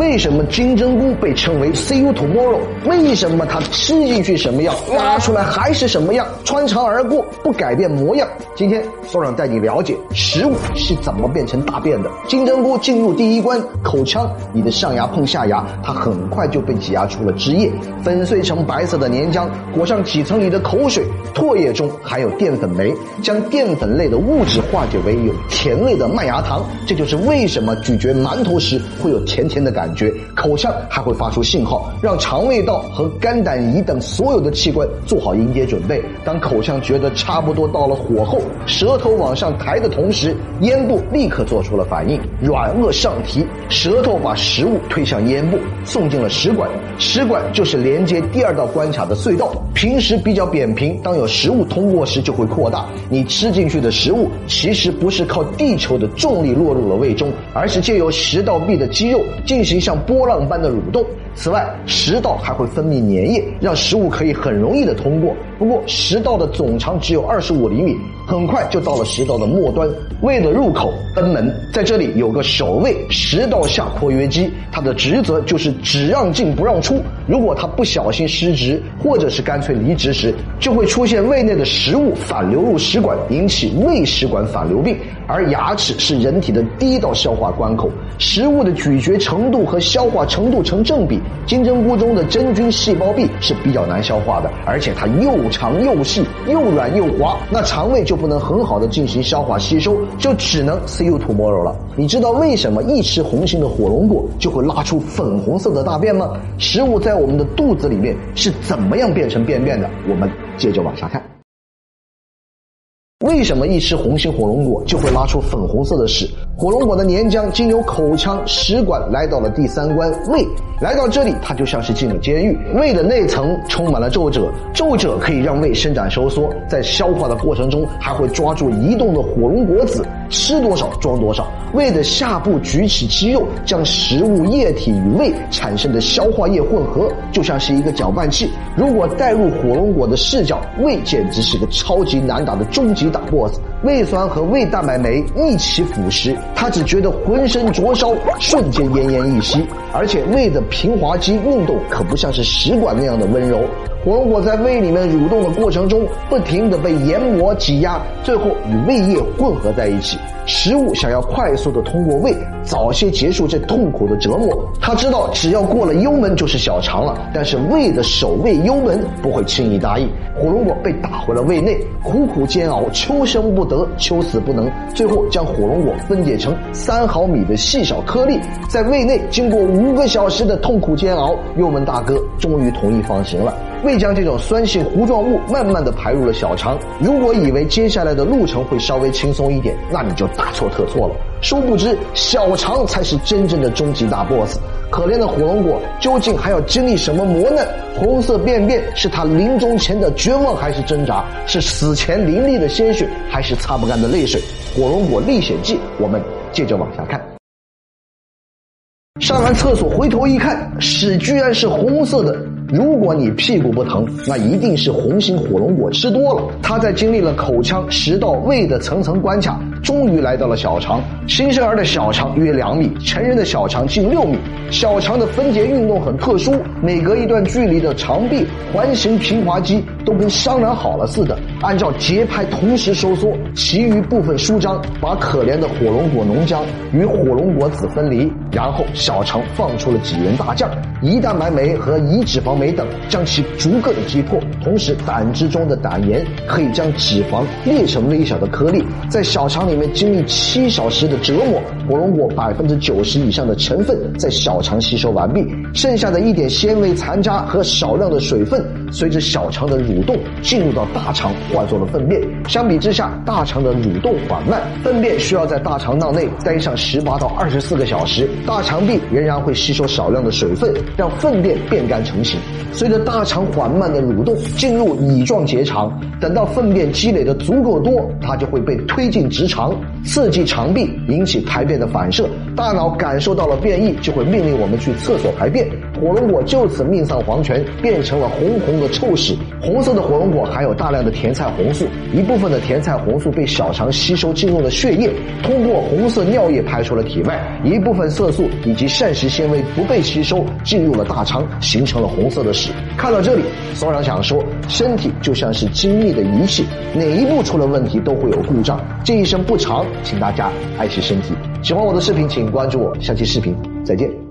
为什么金针菇被称为 “see you tomorrow”？为什么它吃进去什么样，拉出来还是什么样，穿肠而过不改变模样？今天所长带你了解食物是怎么变成大便的。金针菇进入第一关口腔，你的上牙碰下牙，它很快就被挤压出了汁液，粉碎成白色的黏浆，裹上几层你的口水。唾液中含有淀粉酶，将淀粉类的物质化解为有甜味的麦芽糖。这就是为什么咀嚼馒头时会有甜甜的感觉。感觉口腔还会发出信号，让肠胃道和肝胆胰等所有的器官做好迎接准备。当口腔觉得差不多到了火候，舌头往上抬的同时，咽部立刻做出了反应，软腭上提，舌头把食物推向咽部，送进了食管。食管就是连接第二道关卡的隧道。平时比较扁平，当有食物通过时就会扩大。你吃进去的食物其实不是靠地球的重力落入了胃中，而是借由食道壁的肌肉进行像波浪般的蠕动。此外，食道还会分泌粘液，让食物可以很容易的通过。不过，食道的总长只有二十五厘米，很快就到了食道的末端。胃的入口贲门，在这里有个守卫食道下括约肌，它的职责就是只让进不让出。如果它不小心失职，或者是干脆离职时，就会出现胃内的食物反流入食管，引起胃食管反流病。而牙齿是人体的第一道消化关口，食物的咀嚼程度和消化程度成正比。金针菇中的真菌细胞壁是比较难消化的，而且它又肠又细，又软又滑，那肠胃就不能很好的进行消化吸收，就只能 see you tomorrow 了。你知道为什么一吃红心的火龙果就会拉出粉红色的大便吗？食物在我们的肚子里面是怎么样变成便便的？我们接着往下看。为什么一吃红心火龙果就会拉出粉红色的屎？火龙果的粘浆经由口腔、食管来到了第三关胃，来到这里它就像是进了监狱。胃的内层充满了皱褶，皱褶可以让胃伸展收缩，在消化的过程中还会抓住移动的火龙果籽，吃多少装多少。胃的下部举起肌肉，将食物液体与胃产生的消化液混合，就像是一个搅拌器。如果带入火龙果的视角，胃简直是个超级难打的终极。大 boss，胃酸和胃蛋白酶一起腐蚀，他只觉得浑身灼烧，瞬间奄奄一息。而且胃的平滑肌运动可不像是食管那样的温柔。火龙果在胃里面蠕动的过程中，不停的被研磨挤压，最后与胃液混合在一起。食物想要快速的通过胃，早些结束这痛苦的折磨。他知道只要过了幽门就是小肠了，但是胃的守卫幽门不会轻易答应。火龙果被打回了胃内，苦苦煎熬，求生不得，求死不能。最后将火龙果分解成三毫米的细小颗粒，在胃内经过五个小时的痛苦煎熬，幽门大哥终于同意放行了。胃将这种酸性糊状物慢慢的排入了小肠。如果以为接下来的路程会稍微轻松一点，那你就大错特错了。殊不知，小肠才是真正的终极大 boss。可怜的火龙果究竟还要经历什么磨难？红色便便是他临终前的绝望还是挣扎？是死前淋漓的鲜血还是擦不干的泪水？火龙果历险记，我们接着往下看。上完厕所回头一看，屎居然是红色的。如果你屁股不疼，那一定是红心火龙果吃多了。它在经历了口腔、食道、胃的层层关卡，终于来到了小肠。新生儿的小肠约两米，成人的小肠近六米。小肠的分节运动很特殊，每隔一段距离的肠壁环形平滑肌都跟商量好了似的，按照节拍同时收缩，其余部分舒张，把可怜的火龙果脓浆与火龙果籽分离。然后小肠放出了几员大将，胰蛋白酶和胰脂肪。酶等将其逐个的击破，同时胆汁中的胆盐可以将脂肪裂成微小的颗粒，在小肠里面经历七小时的折磨，火龙果百分之九十以上的成分在小肠吸收完毕，剩下的一点纤维残渣和少量的水分，随着小肠的蠕动进入到大肠，化作了粪便。相比之下，大肠的蠕动缓慢，粪便需要在大肠囊内待上十八到二十四个小时，大肠壁仍然会吸收少量的水分，让粪便变干成型。随着大肠缓慢的蠕动，进入乙状结肠，等到粪便积累的足够多，它就会被推进直肠，刺激肠壁，引起排便的反射，大脑感受到了变异，就会命令我们去厕所排便。火龙果就此命丧黄泉，变成了红红的臭屎。红色的火龙果含有大量的甜菜红素，一部分的甜菜红素被小肠吸收进入了血液，通过红色尿液排出了体外；一部分色素以及膳食纤维不被吸收，进入了大肠，形成了红色的屎。看到这里，松阳想说，身体就像是精密的仪器，哪一步出了问题都会有故障。这一生不长，请大家爱惜身体。喜欢我的视频，请关注我，下期视频再见。